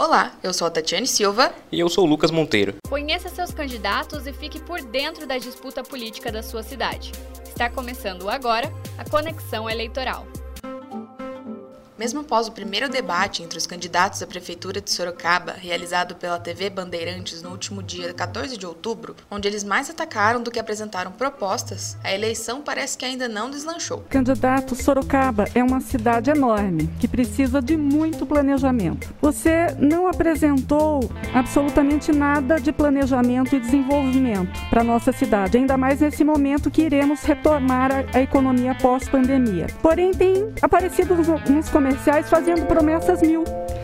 Olá, eu sou a Tatiane Silva. E eu sou o Lucas Monteiro. Conheça seus candidatos e fique por dentro da disputa política da sua cidade. Está começando agora a Conexão Eleitoral. Mesmo após o primeiro debate entre os candidatos à Prefeitura de Sorocaba, realizado pela TV Bandeirantes no último dia 14 de outubro, onde eles mais atacaram do que apresentaram propostas, a eleição parece que ainda não deslanchou. Candidato, Sorocaba é uma cidade enorme que precisa de muito planejamento. Você não apresentou absolutamente nada de planejamento e desenvolvimento para nossa cidade, ainda mais nesse momento que iremos retomar a, economia pós-pandemia. Porém, tem aparecido nos comerciais comerciais fazendo promessas mil.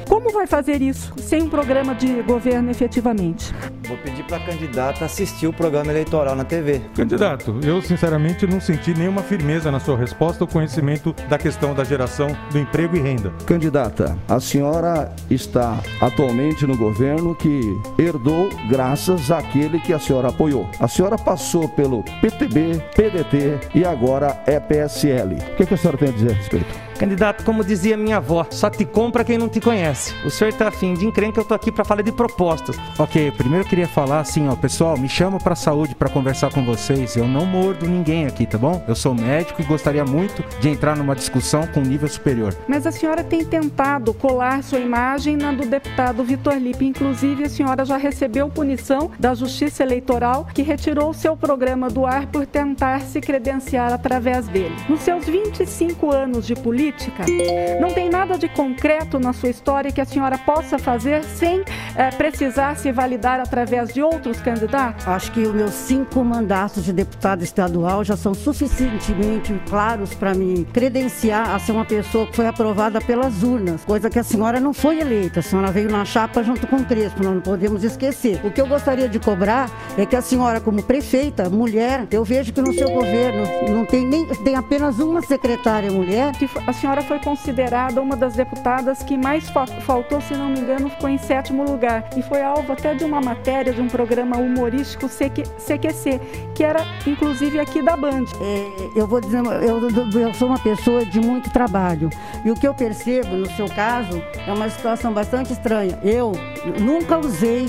Como vai fazer isso sem um programa de governo efetivamente? Vou pedir para a candidata assistir o programa eleitoral na TV. Candidato, eu sinceramente não senti nenhuma firmeza na sua resposta ou conhecimento da questão da geração do emprego e renda. Candidata, a senhora está atualmente no governo que herdou graças àquele que a senhora apoiou. A senhora passou pelo PTB, PDT e agora é PSL. O que, que a senhora tem a dizer a respeito? Candidato, como dizia minha avó, só te compra quem não te conhece. O senhor tá afim de encrenca, eu tô aqui para falar de propostas. Ok, primeiro eu queria falar assim, ó, pessoal, me chama pra saúde para conversar com vocês. Eu não mordo ninguém aqui, tá bom? Eu sou médico e gostaria muito de entrar numa discussão com nível superior. Mas a senhora tem tentado colar sua imagem na do deputado Vitor Lipe. Inclusive, a senhora já recebeu punição da Justiça Eleitoral, que retirou seu programa do ar por tentar se credenciar através dele. Nos seus 25 anos de política, política? Não tem nada de concreto na sua história que a senhora possa fazer sem é, precisar se validar através de outros candidatos? Acho que os meus cinco mandatos de deputado estadual já são suficientemente claros para me credenciar a ser uma pessoa que foi aprovada pelas urnas, coisa que a senhora não foi eleita. A senhora veio na chapa junto com o Crespo, não podemos esquecer. O que eu gostaria de cobrar é que a senhora, como prefeita, mulher, eu vejo que no seu governo não tem nem tem apenas uma secretária mulher. A senhora foi considerada uma das deputadas que mais faltou, se não me engano, ficou em sétimo lugar. E foi alvo até de uma matéria de um programa humorístico CQC, que era inclusive aqui da Band. É, eu vou dizer, eu, eu sou uma pessoa de muito trabalho. E o que eu percebo, no seu caso, é uma situação bastante estranha. Eu nunca usei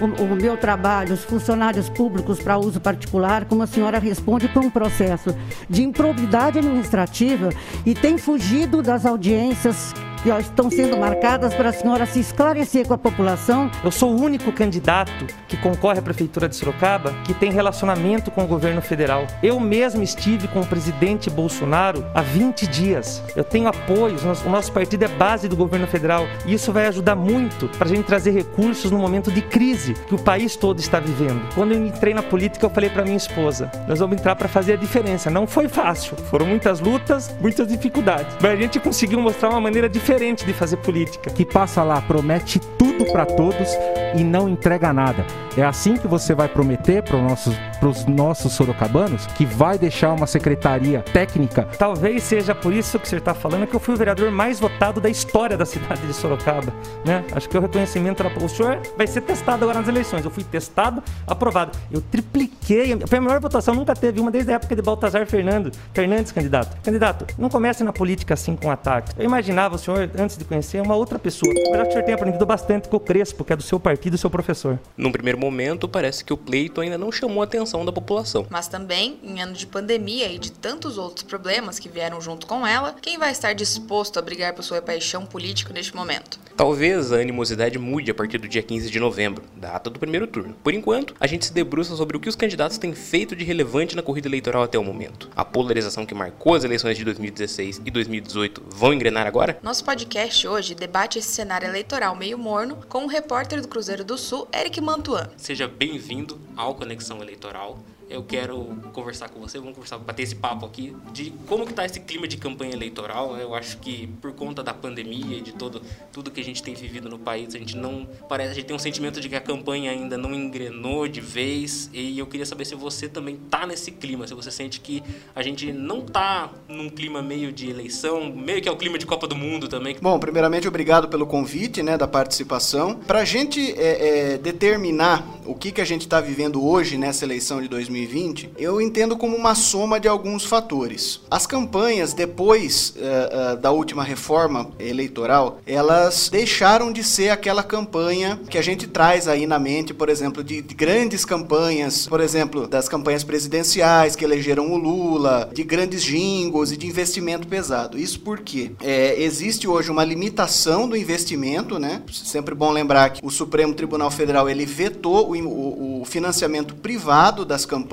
o, o meu trabalho, os funcionários públicos para uso particular, como a senhora responde para um processo de improbidade administrativa e tem fugido das audiências que estão sendo marcadas para a senhora se esclarecer com a população. Eu sou o único candidato que concorre à Prefeitura de Sorocaba que tem relacionamento com o governo federal. Eu mesmo estive com o presidente Bolsonaro há 20 dias. Eu tenho apoio, o nosso partido é base do governo federal e isso vai ajudar muito para a gente trazer recursos no momento de crise que o país todo está vivendo. Quando eu entrei na política, eu falei para minha esposa: nós vamos entrar para fazer a diferença. Não foi fácil, foram muitas lutas, muitas dificuldades, mas a gente conseguiu mostrar uma maneira diferente diferente de fazer política. Que passa lá, promete tudo para todos e não entrega nada. É assim que você vai prometer para os nossos, nossos sorocabanos que vai deixar uma secretaria técnica? Talvez seja por isso que você está falando que eu fui o vereador mais votado da história da cidade de Sorocaba. Né? Acho que o reconhecimento era. O senhor vai ser testado agora nas eleições. Eu fui testado, aprovado. Eu tripliquei. Foi a maior votação, nunca teve uma desde a época de Baltazar Fernando, Fernandes, candidato. Candidato, não comece na política assim com ataques. Eu imaginava o senhor, antes de conhecer, uma outra pessoa. Eu acho que o senhor tem aprendido bastante com o Crespo, que é do seu partido e seu professor. Num primeiro momento, parece que o pleito ainda não chamou a atenção da população. Mas também, em ano de pandemia e de tantos outros problemas que vieram junto com ela, quem vai estar disposto a brigar por sua paixão política neste momento? Talvez a animosidade mude a partir do dia 15 de novembro, data do primeiro turno. Por enquanto, a gente se debruça sobre o que os candidatos têm feito de relevante na corrida eleitoral até o momento. A polarização que marcou as eleições de 2016 e 2018 vão engrenar agora? Nosso podcast hoje debate esse cenário eleitoral meio morno com o repórter do Cruzeiro do Sul, Eric Mantuan. Seja bem-vindo ao Conexão Eleitoral eu quero conversar com você, vamos conversar, bater esse papo aqui de como que tá esse clima de campanha eleitoral. Eu acho que por conta da pandemia e de todo tudo que a gente tem vivido no país, a gente não parece, a gente tem um sentimento de que a campanha ainda não engrenou de vez. E eu queria saber se você também tá nesse clima, se você sente que a gente não tá num clima meio de eleição, meio que é o clima de Copa do Mundo também. Bom, primeiramente obrigado pelo convite, né, da participação. Para a gente é, é, determinar o que que a gente está vivendo hoje nessa eleição de 2020 2020, eu entendo como uma soma de alguns fatores. As campanhas, depois uh, uh, da última reforma eleitoral, elas deixaram de ser aquela campanha que a gente traz aí na mente, por exemplo, de, de grandes campanhas, por exemplo, das campanhas presidenciais que elegeram o Lula, de grandes jingles e de investimento pesado. Isso porque é, existe hoje uma limitação do investimento, né? Sempre bom lembrar que o Supremo Tribunal Federal ele vetou o, o, o financiamento privado das campanhas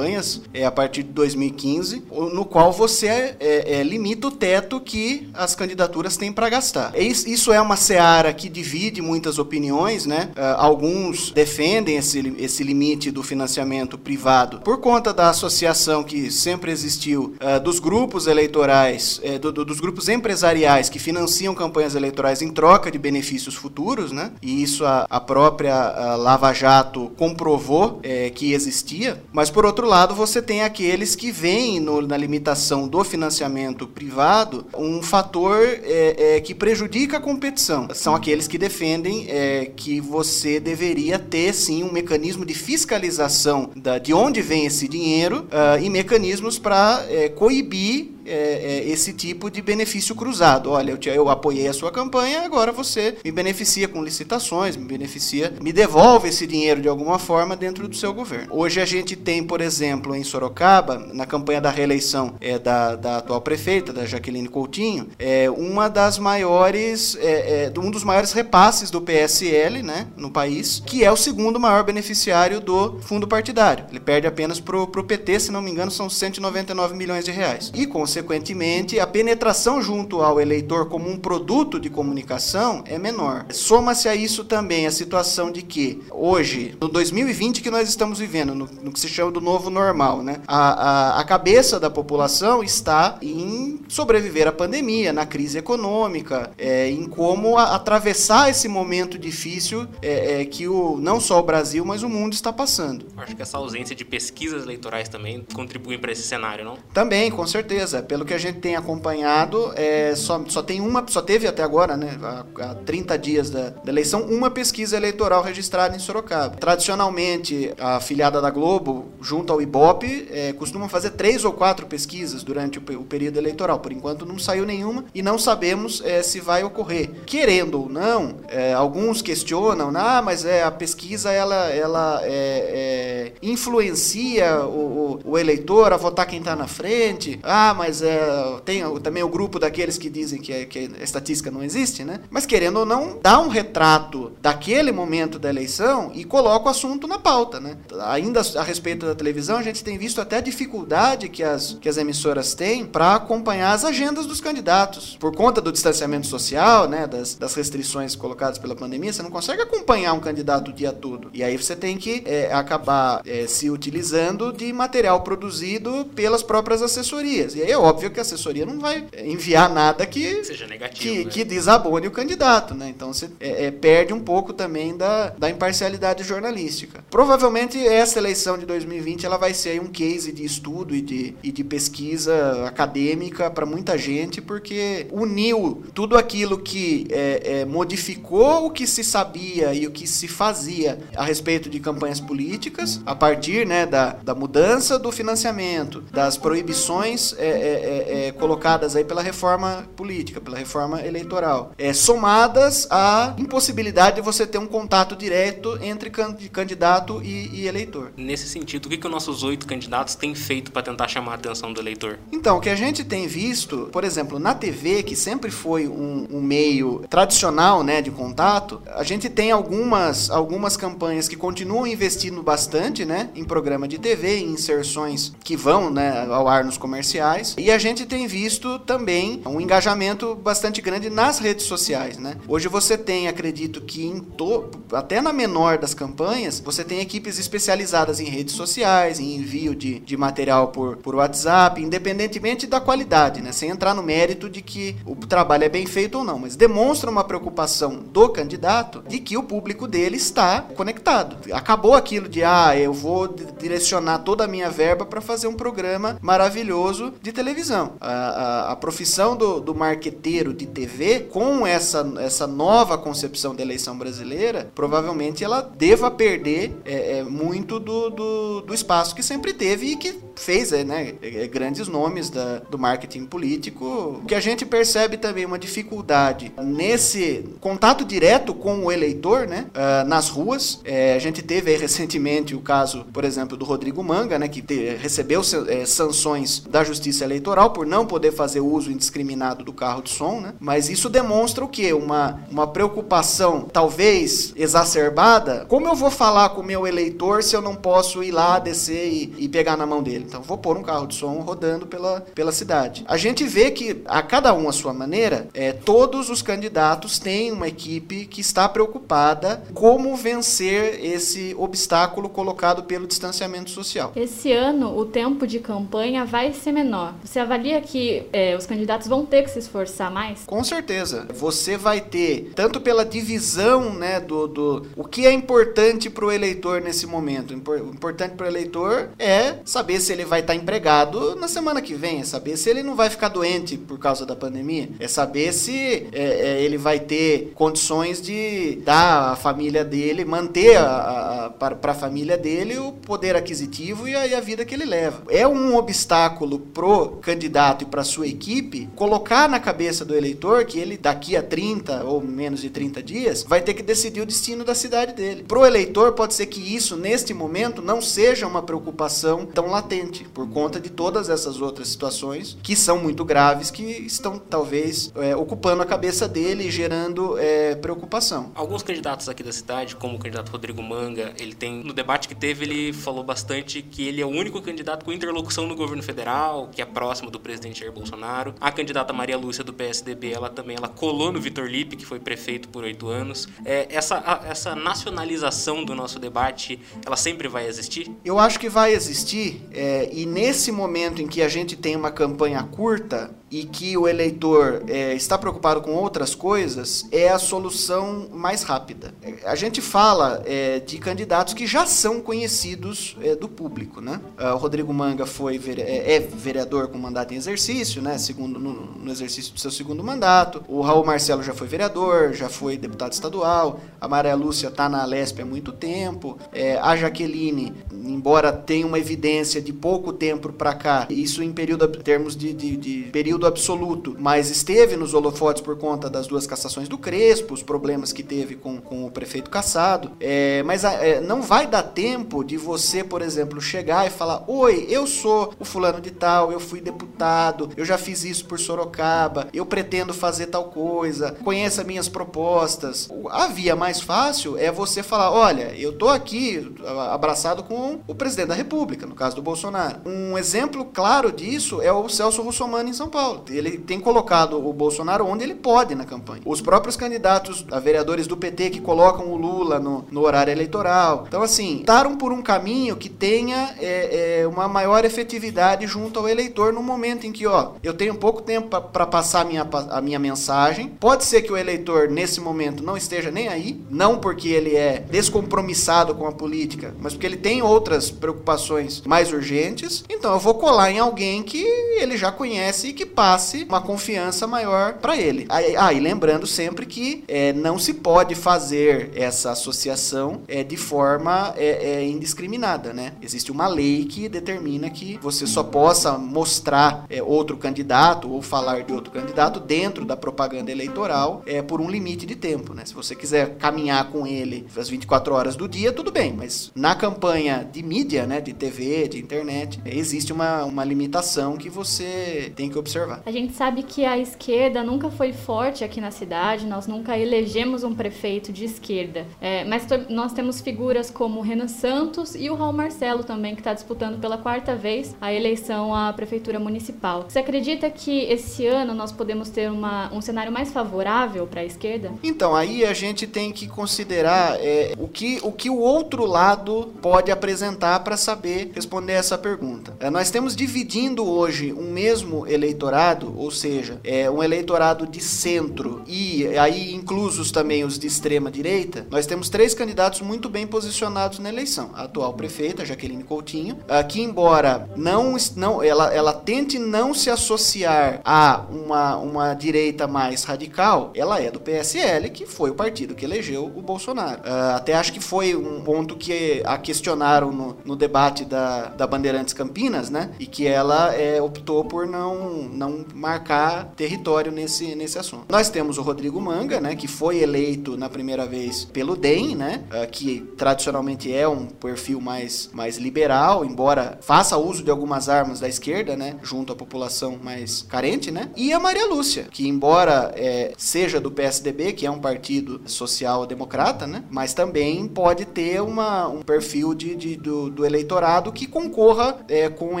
é, a partir de 2015, no qual você é, é, limita o teto que as candidaturas têm para gastar. Isso é uma seara que divide muitas opiniões, né? Uh, alguns defendem esse, esse limite do financiamento privado por conta da associação que sempre existiu uh, dos grupos eleitorais, do, dos grupos empresariais que financiam campanhas eleitorais em troca de benefícios futuros, né? E isso a, própria a Lava Jato comprovou é, que existia. Mas por outro lado, você tem aqueles que veem no, na limitação do financiamento privado um fator é, é, que prejudica a competição. São aqueles que defendem é, que você deveria ter sim um mecanismo de fiscalização da, de onde vem esse dinheiro uh, e mecanismos para é, coibir é, é, esse tipo de benefício cruzado. Olha, eu, te, eu apoiei a sua campanha, agora você me beneficia com licitações, me beneficia, me devolve esse dinheiro de alguma forma dentro do seu governo. Hoje a gente tem, por exemplo, em Sorocaba, na campanha da reeleição é, da, da atual prefeita, da Jaqueline Coutinho, é uma das maiores, é, é, um dos maiores repasses do PSL, né, no país, que é o segundo maior beneficiário do fundo partidário. Ele perde apenas pro, pro PT, se não me engano, são 199 milhões de reais. E com consequentemente, a penetração junto ao eleitor como um produto de comunicação é menor. Soma-se a isso também a situação de que hoje, no 2020 que nós estamos vivendo, no, no que se chama do novo normal, né? A, a, a, cabeça da população está em sobreviver à pandemia, na crise econômica, é, em como a, atravessar esse momento difícil é, é, que o, não só o Brasil, mas o mundo está passando. Acho que essa ausência de pesquisas eleitorais também contribui para esse cenário, não? Também, com certeza pelo que a gente tem acompanhado, é, só, só tem uma, só teve até agora, né, há, há 30 dias da, da, eleição, uma pesquisa eleitoral registrada em Sorocaba. Tradicionalmente, a filiada da Globo, junto ao Ibope, é, costuma fazer três ou quatro pesquisas durante o, o, período eleitoral. Por enquanto não saiu nenhuma e não sabemos é, se vai ocorrer. Querendo ou não, é, alguns questionam, ah, mas é, a pesquisa ela, ela é, é, influencia o, o, o eleitor a votar quem está na frente. Ah, mas mas é, tem também o grupo daqueles que dizem que, é, que a estatística não existe, né? Mas querendo ou não, dá um retrato daquele momento da eleição e coloca o assunto na pauta, né? Ainda a respeito da televisão, a gente tem visto até a dificuldade que as, que as emissoras têm para acompanhar as agendas dos candidatos. Por conta do distanciamento social, né, das, das restrições colocadas pela pandemia, você não consegue acompanhar um candidato o dia todo. E aí você tem que é, acabar é, se utilizando de material produzido pelas próprias assessorias. E aí é óbvio que a assessoria não vai enviar nada que seja negativo, que, né? que desabone o candidato, né? Então você é, é, perde um pouco também da, da imparcialidade jornalística. Provavelmente essa eleição de 2020 ela vai ser um case de estudo e de, e de pesquisa acadêmica para muita gente, porque uniu tudo aquilo que é, é, modificou o que se sabia e o que se fazia a respeito de campanhas políticas, a partir né, da, da mudança do financiamento, das proibições é, é, é, colocadas aí pela reforma política, pela reforma eleitoral, é, somadas à impossibilidade de você ter um contato direto entre candidato e, e eleitor. Nesse sentido, o que, que os nossos oito candidatos têm feito para tentar chamar a atenção do eleitor? Então, o que a gente tem visto, por exemplo, na TV, que sempre foi um, um meio tradicional né, de contato, a gente tem algumas, algumas campanhas que continuam investindo bastante né, em programa de TV, em inserções que vão né, ao ar nos comerciais. E a gente tem visto também um engajamento bastante grande nas redes sociais, né? Hoje você tem, acredito que em to... até na menor das campanhas, você tem equipes especializadas em redes sociais, em envio de, de material por, por WhatsApp, independentemente da qualidade, né? Sem entrar no mérito de que o trabalho é bem feito ou não, mas demonstra uma preocupação do candidato de que o público dele está conectado. Acabou aquilo de, ah, eu vou direcionar toda a minha verba para fazer um programa maravilhoso de televisão televisão. A, a, a profissão do, do marqueteiro de TV, com essa, essa nova concepção da eleição brasileira, provavelmente ela deva perder é, é, muito do, do, do, espaço que sempre teve e que fez é, né, é, grandes nomes da, do marketing político. O que a gente percebe também uma dificuldade nesse contato direto com o eleitor, né, uh, nas ruas. É, a gente teve recentemente o caso, por exemplo, do Rodrigo Manga, né, que te, recebeu é, sanções da Justiça Eleitoral por não poder fazer uso indiscriminado do carro de som, né? Mas isso demonstra o quê? Uma, uma preocupação talvez exacerbada. Como eu vou falar com o meu eleitor se eu não posso ir lá, descer e, e pegar na mão dele? Então vou pôr um carro de som rodando pela, pela cidade. A gente vê que a cada um a sua maneira, é, todos os candidatos têm uma equipe que está preocupada como vencer esse obstáculo colocado pelo distanciamento social. Esse ano o tempo de campanha vai ser menor. Você avalia que é, os candidatos vão ter que se esforçar mais? Com certeza. Você vai ter, tanto pela divisão né, do, do o que é importante para o eleitor nesse momento. O importante para o eleitor é saber se ele vai estar tá empregado na semana que vem, é saber se ele não vai ficar doente por causa da pandemia, é saber se é, é, ele vai ter condições de dar à família dele, manter a, a, para a família dele o poder aquisitivo e a, e a vida que ele leva. É um obstáculo pro candidato e para sua equipe colocar na cabeça do eleitor que ele daqui a 30 ou menos de 30 dias vai ter que decidir o destino da cidade dele. Pro eleitor pode ser que isso neste momento não seja uma preocupação tão latente por conta de todas essas outras situações que são muito graves que estão talvez é, ocupando a cabeça dele e gerando é, preocupação. Alguns candidatos aqui da cidade, como o candidato Rodrigo Manga, ele tem no debate que teve ele falou bastante que ele é o único candidato com interlocução no governo federal, que é próximo do presidente Jair Bolsonaro. A candidata Maria Lúcia do PSDB, ela também ela colou no Vitor Lipe, que foi prefeito por oito anos. É, essa, a, essa nacionalização do nosso debate, ela sempre vai existir? Eu acho que vai existir, é, e nesse momento em que a gente tem uma campanha curta, e que o eleitor é, está preocupado com outras coisas, é a solução mais rápida. A gente fala é, de candidatos que já são conhecidos é, do público. Né? Ah, o Rodrigo Manga foi, é, é, vereador com mandato em exercício, né? segundo, no, no, exercício do seu segundo mandato. O Raul Marcelo já foi vereador, já foi deputado estadual. A Maria Lúcia está na Alesp há muito tempo. É, a Jaqueline, embora tenha uma evidência de pouco tempo para cá, isso em período, termos de, de, de período absoluto, mas esteve nos holofotes por conta das duas cassações do Crespo, os problemas que teve com, com o prefeito cassado. É, mas é, não vai dar tempo de você, por exemplo, chegar e falar: Oi, eu sou o fulano de tal, eu fui deputado, eu já fiz isso por Sorocaba, eu pretendo fazer tal coisa, conheça minhas propostas. A via mais fácil é você falar: Olha, eu tô aqui abraçado com o presidente da República, no caso do Bolsonaro. Um exemplo claro disso é o Celso Russomano em São Paulo. Ele tem colocado o Bolsonaro onde ele pode na campanha. Os próprios candidatos a vereadores do PT que colocam o Lula no, no horário eleitoral. Então, assim, estaram por um caminho que tenha é, é, uma maior efetividade junto ao eleitor no momento em que, ó, eu tenho pouco tempo para passar a minha, a minha mensagem. Pode ser que o eleitor, nesse momento, não esteja nem aí, não porque ele é descompromissado com a política, mas porque ele tem outras preocupações mais urgentes. Então, eu vou colar em alguém que ele já conhece e que passe uma confiança maior para ele. Ah, e lembrando sempre que é, não se pode fazer essa associação é, de forma é, é, indiscriminada, né? Existe uma lei que determina que você só possa mostrar é, outro candidato ou falar de outro candidato dentro da propaganda eleitoral é, por um limite de tempo, né? Se você quiser caminhar com ele as 24 horas do dia, tudo bem, mas na campanha de mídia, né, de TV, de internet, existe uma, uma limitação que você tem que observar observar. A gente sabe que a esquerda nunca foi forte aqui na cidade, nós nunca elegemos um prefeito de esquerda. É, mas nós temos figuras como o Renan Santos e o Raul Marcelo também, que está disputando pela quarta vez a eleição à prefeitura municipal. Você acredita que esse ano nós podemos ter uma, um cenário mais favorável para a esquerda? Então, aí a gente tem que considerar é, o, que, o que o outro lado pode apresentar para saber responder essa pergunta. É, nós temos dividindo hoje um mesmo eleitorado eleitorado, ou seja, é um eleitorado de centro e aí inclusos também os de extrema direita, nós temos três candidatos muito bem posicionados na eleição. A atual prefeita, Jaqueline Coutinho, que embora não, não ela, ela tente não se associar a uma, uma direita mais radical, ela é do PSL, que foi o partido que elegeu o Bolsonaro. Uh, até acho que foi um ponto que a questionaram no, no debate da, da Bandeirantes Campinas, né? E que ela é, optou por não, não marcar território nesse, nesse assunto. Nós temos o Rodrigo Manga, né? Que foi eleito na primeira vez pelo DEM, né? Uh, que tradicionalmente é um perfil mais, mais liberal, embora faça uso de algumas armas da esquerda, né? Junto à população mais carente, né? E a Maria Lúcia, que embora é, seja do PSDB, que é um partido social-democrata, né? Mas também pode ter uma, um perfil de, de do, do, eleitorado que concorra é, com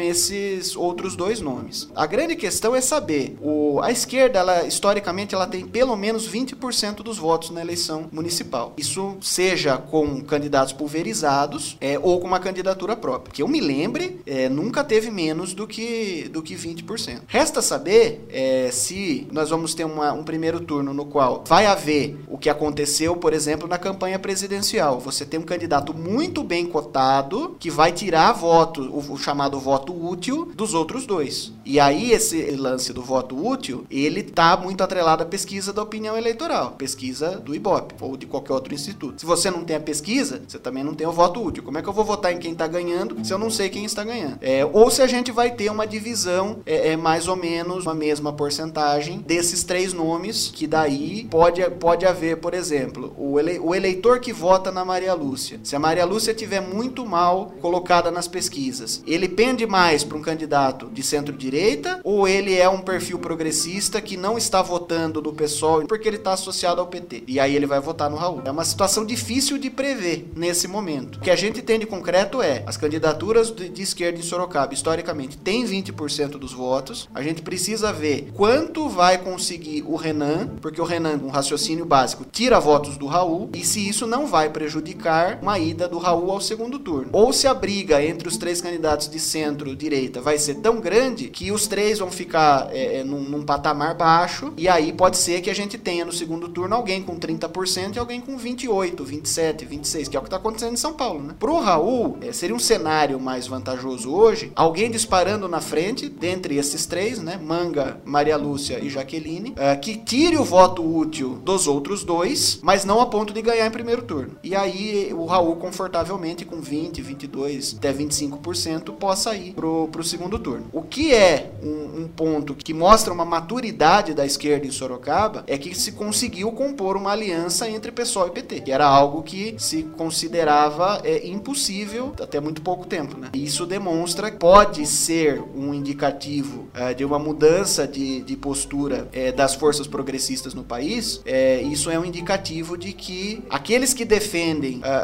esses outros dois nomes. A grande questão é saber, o, a esquerda, ela, historicamente, ela tem pelo menos 20% dos votos na eleição municipal. Isso seja com candidatos pulverizados é, ou com uma candidatura própria. Que eu me lembre, é, nunca teve menos do que, do que 20%. Resta saber é, se nós vamos ter uma, um primeiro turno no qual vai haver o que aconteceu, por exemplo, na campanha presidencial. Você tem um candidato muito bem cotado que vai tirar voto, o, o chamado voto útil, dos outros dois. E aí esse lance do voto útil, ele está muito atrelado à pesquisa da opinião eleitoral, pesquisa do IBOP ou de qualquer outro instituto. Se você não tem a pesquisa, você também não tem o voto útil. Como é que eu vou votar em quem está ganhando se eu não sei quem está ganhando? É, ou se a gente vai ter uma divisão é, é mais ou menos uma mesma porcentagem desses três nomes, que daí pode, pode haver, por exemplo, o, ele, o eleitor que vota na Maria Lúcia. Se a Maria Lúcia tiver muito mal colocada nas pesquisas, ele pende mais para um candidato de centro-direita ou ele é um perfil progressista que não está votando no PSOL porque ele está associado ao PT? E aí ele vai votar no Raul. É uma situação difícil de prever nesse momento. O que a gente tem de concreto é as candidaturas de, de esquerda em Sorocaba, historicamente, têm 20% dos votos. A gente precisa ver quanto vai conseguir o Renan, porque o Renan, um raciocínio básico, tira votos do Raul, e se isso não vai prejudicar uma ida do Raul ao segundo turno. Ou se a briga entre os três candidatos de centro-direita vai ser tão grande que os três vão ficar é, é, num, num patamar baixo, e aí pode ser que a gente tenha no segundo turno alguém com 30% e alguém com 28, 27, 26, que é o que está acontecendo em São Paulo. Né? Pro Raul, é, seria um cenário mais vantajoso hoje, alguém disparando na frente, dentre esses três, né? Manga, Maria Lúcia e Jaqueline, é, que tire o voto útil dos outros dois, mas não a ponto de ganhar em primeiro turno. E aí o Raul, confortavelmente, com 20, 22, até 25%, possa ir pro, pro segundo turno. O que é um, um ponto que mostra uma maturidade da esquerda em Sorocaba é que se conseguiu compor uma aliança entre PSOL e PT, que era algo que se considerava é, impossível até muito pouco tempo. Né? Isso demonstra que pode ser um indicativo é, de uma mudança de, de postura é, das forças progressistas no país. É, isso é um indicativo de que aqueles que defendem é, é,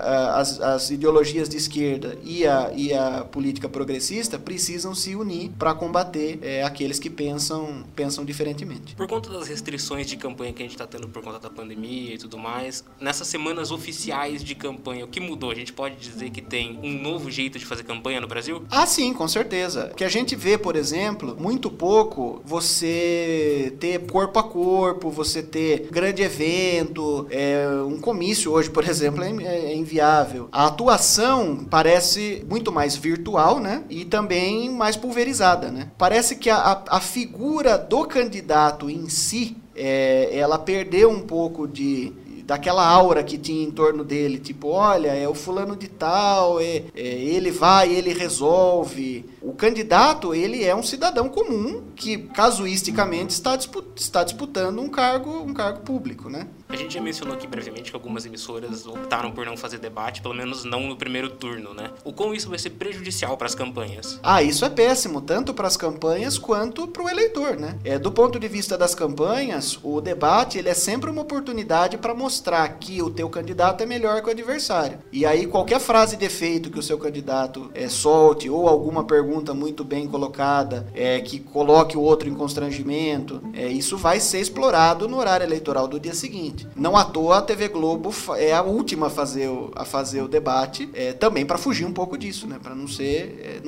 as, as, ideologias de esquerda e a, e a política progressista precisam se unir para combater aqueles que pensam, pensam diferentemente. Por conta das restrições de campanha que a gente está tendo por conta da pandemia e tudo mais, nessas semanas oficiais de campanha, o que mudou? A gente pode dizer que tem um novo jeito de fazer campanha no Brasil? Ah, sim, com certeza. O que a gente vê, por exemplo, muito pouco você ter corpo a corpo, você ter grande evento, é, um comício hoje, por exemplo, é, é inviável. A atuação parece muito mais virtual, né? E também mais pulverizada, né? Parece que a, a figura do candidato em si é, ela perdeu um pouco de, daquela aura que tinha em torno dele, tipo, olha, é o fulano de tal, é, é, ele vai, ele resolve. O candidato, ele é um cidadão comum que casuisticamente está, dispu está disputando um cargo, um cargo público, né? A gente já mencionou aqui brevemente que algumas emissoras optaram por não fazer debate, pelo menos não no primeiro turno, né? O quão isso vai ser prejudicial para as campanhas? Ah, isso é péssimo, tanto para as campanhas quanto para o eleitor, né? É, do ponto de vista das campanhas, o debate ele é sempre uma oportunidade para mostrar que o teu candidato é melhor que o adversário. E aí qualquer frase de efeito que o seu candidato é, solte ou alguma pergunta muito bem colocada é, que coloque o outro em constrangimento, é, isso vai ser explorado no horário eleitoral do dia seguinte. Ambiente. Não à toa a TV Globo é a última a fazer o, a fazer o debate, é, também para fugir um pouco disso, né? Para não ser, é,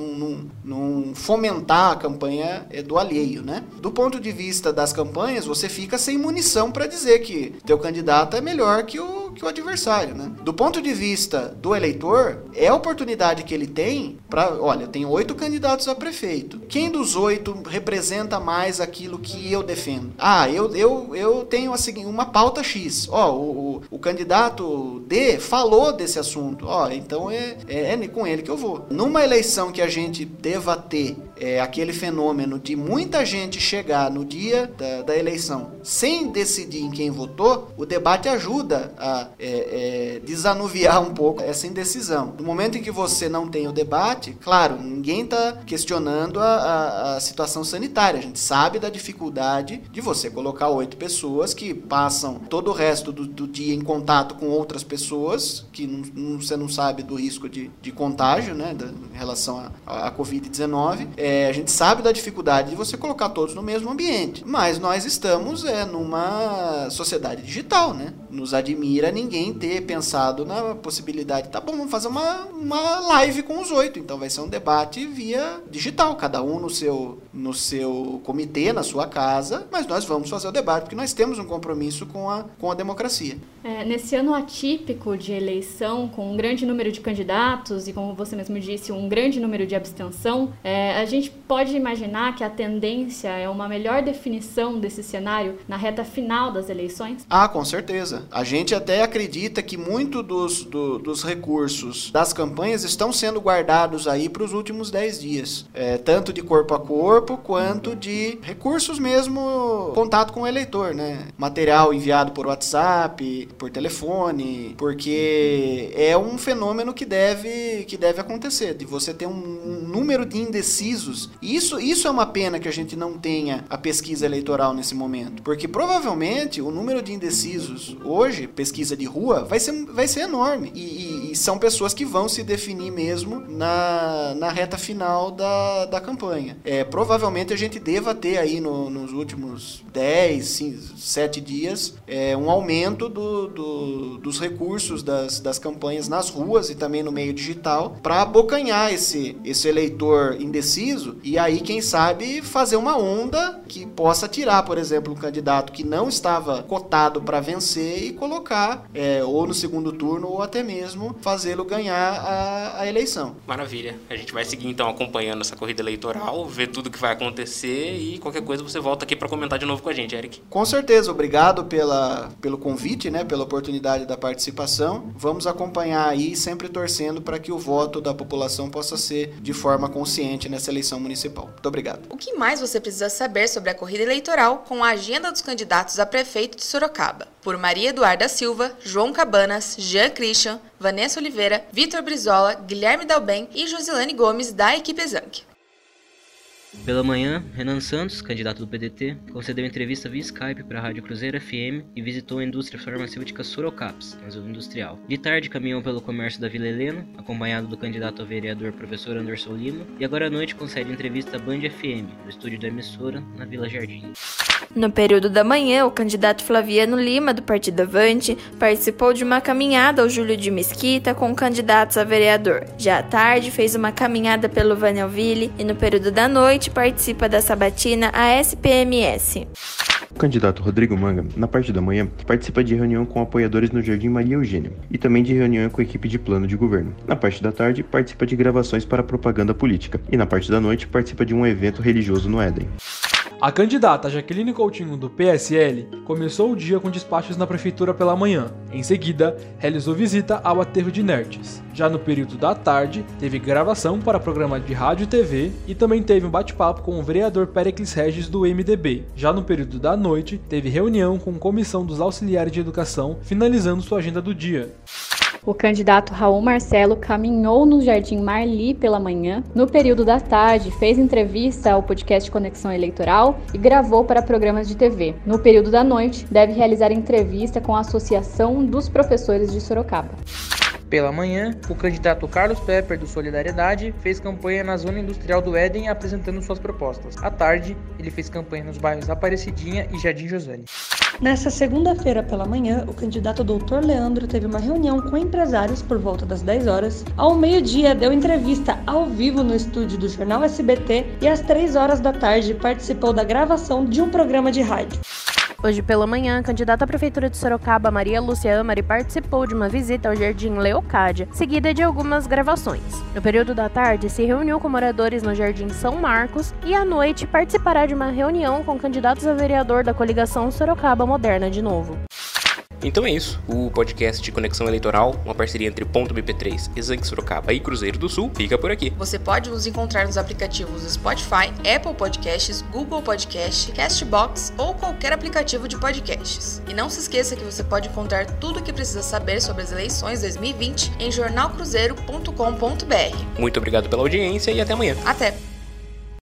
não, fomentar a campanha é, do alheio, né? Do ponto de vista das campanhas, você fica sem munição para dizer que teu candidato é melhor que o, que o adversário, né? Do ponto de vista do eleitor, é a oportunidade que ele tem para, olha, tem oito candidatos a prefeito. Quem dos oito representa mais aquilo que eu defendo? Ah, eu, eu, eu tenho assim, uma pauta X. Ó, o, o, o candidato D falou desse assunto. Ó, então é, é, é com ele que eu vou. Numa eleição que a gente deva ter é, aquele fenômeno de muita gente chegar no dia da, da, eleição sem decidir em quem votou, o debate ajuda a é, é, desanuviar um pouco essa indecisão. No momento em que você não tem o debate, claro, ninguém está questionando a, a, a, situação sanitária. A gente sabe da dificuldade de você colocar oito pessoas que passam todo o resto do, do dia em contato com outras pessoas, que não, não, você não sabe do risco de, de contágio, né, da, em relação à Covid-19. É, é, a gente sabe da dificuldade de você colocar todos no mesmo ambiente, mas nós estamos é, numa sociedade digital, né? Nos admira ninguém ter pensado na possibilidade, tá bom, vamos fazer uma, uma live com os oito, então vai ser um debate via digital, cada um no seu, no seu comitê, na sua casa, mas nós vamos fazer o debate, porque nós temos um compromisso com a, com a democracia. É, nesse ano atípico de eleição, com um grande número de candidatos e, como você mesmo disse, um grande número de abstenção, é, a gente gente pode imaginar que a tendência é uma melhor definição desse cenário na reta final das eleições? Ah, com certeza. A gente até acredita que muito dos, do, dos recursos das campanhas estão sendo guardados aí para os últimos 10 dias. É, tanto de corpo a corpo, quanto de recursos mesmo, contato com o eleitor, né? Material enviado por WhatsApp, por telefone, porque é um fenômeno que deve, que deve acontecer, de você ter um, um número de indecisos indecisos. Isso, isso é uma pena que a gente não tenha a pesquisa eleitoral nesse momento, porque provavelmente o número de indecisos hoje, pesquisa de rua, vai ser, vai ser enorme. E, e, e são pessoas que vão se definir mesmo na, na reta final da, da campanha. É, provavelmente a gente deva ter aí no, nos últimos 10, 7 dias é, um aumento do, do, dos recursos das, das campanhas nas ruas e também no meio digital para abocanhar esse, esse eleitor indeciso e aí, quem sabe, fazer uma onda que possa tirar, por exemplo, um candidato que não estava cotado para vencer e colocar é, ou no segundo turno ou até mesmo fazê-lo ganhar a, a eleição. Maravilha. A gente vai seguir então acompanhando essa corrida eleitoral, ver tudo que vai acontecer e qualquer coisa você volta aqui para comentar de novo com a gente, Eric. Com certeza. Obrigado pela, pelo convite, né, pela oportunidade da participação. Vamos acompanhar aí, sempre torcendo para que o voto da população possa ser de forma consciente nessa eleição eleição municipal. Muito obrigado. O que mais você precisa saber sobre a corrida eleitoral com a agenda dos candidatos a prefeito de Sorocaba? Por Maria Eduarda Silva, João Cabanas, Jean Christian, Vanessa Oliveira, Vitor Brizola, Guilherme Dalben e Josilane Gomes, da equipe Zank. Pela manhã, Renan Santos, candidato do PDT, concedeu entrevista via Skype para a Rádio Cruzeiro FM e visitou a indústria farmacêutica Sorocaps, na zona industrial. De tarde, caminhou pelo comércio da Vila Helena, acompanhado do candidato a vereador professor Anderson Lima, e agora à noite concede entrevista à Band FM, no estúdio da emissora, na Vila Jardim. No período da manhã, o candidato Flaviano Lima, do Partido Avante, participou de uma caminhada ao Júlio de Mesquita com candidatos a vereador. Já à tarde, fez uma caminhada pelo Vanelville e no período da noite participa da sabatina a SPMS. O candidato Rodrigo Manga, na parte da manhã, participa de reunião com apoiadores no Jardim Maria Eugênia e também de reunião com a equipe de plano de governo. Na parte da tarde, participa de gravações para propaganda política e na parte da noite, participa de um evento religioso no Éden. A candidata Jaqueline Coutinho do PSL começou o dia com despachos na prefeitura pela manhã. Em seguida, realizou visita ao aterro de Nertes. Já no período da tarde, teve gravação para programa de rádio e TV e também teve um bate-papo com o vereador Pericles Regis do MDB. Já no período da noite, teve reunião com comissão dos auxiliares de educação, finalizando sua agenda do dia. O candidato Raul Marcelo caminhou no Jardim Marli pela manhã. No período da tarde, fez entrevista ao podcast Conexão Eleitoral e gravou para programas de TV. No período da noite, deve realizar entrevista com a Associação dos Professores de Sorocaba. Pela manhã, o candidato Carlos Pepper, do Solidariedade, fez campanha na zona industrial do Éden apresentando suas propostas. À tarde, ele fez campanha nos bairros Aparecidinha e Jardim Josane. Nessa segunda-feira pela manhã, o candidato doutor Leandro teve uma reunião com empresários por volta das 10 horas. Ao meio-dia, deu entrevista ao vivo no estúdio do jornal SBT e às 3 horas da tarde participou da gravação de um programa de rádio. Hoje pela manhã, a candidata à Prefeitura de Sorocaba, Maria Lúcia Amari, participou de uma visita ao Jardim Leocádia, seguida de algumas gravações. No período da tarde, se reuniu com moradores no Jardim São Marcos e à noite participará de uma reunião com candidatos a vereador da coligação Sorocaba Moderna de Novo. Então é isso. O podcast de Conexão Eleitoral, uma parceria entre Ponto BP3, Exanque Sorocaba e Cruzeiro do Sul, fica por aqui. Você pode nos encontrar nos aplicativos Spotify, Apple Podcasts, Google Podcast, Castbox ou qualquer aplicativo de podcasts. E não se esqueça que você pode encontrar tudo o que precisa saber sobre as eleições 2020 em jornalcruzeiro.com.br. Muito obrigado pela audiência e até amanhã. Até!